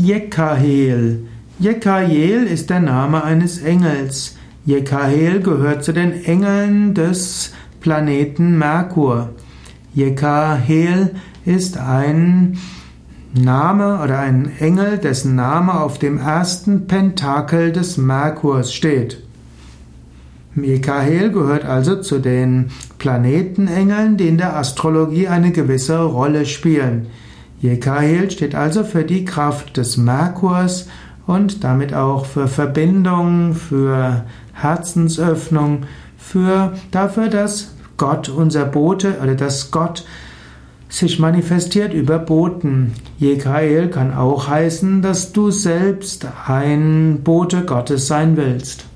Jekahel. Jekahel ist der Name eines Engels. Jekahel gehört zu den Engeln des Planeten Merkur. Jekahel ist ein Name oder ein Engel, dessen Name auf dem ersten Pentakel des Merkurs steht. Michael gehört also zu den Planetenengeln, die in der Astrologie eine gewisse Rolle spielen. Jekahel steht also für die Kraft des Merkurs und damit auch für Verbindung, für Herzensöffnung, für dafür, dass Gott unser Bote oder dass Gott sich manifestiert über Boten. Jekahel kann auch heißen, dass du selbst ein Bote Gottes sein willst.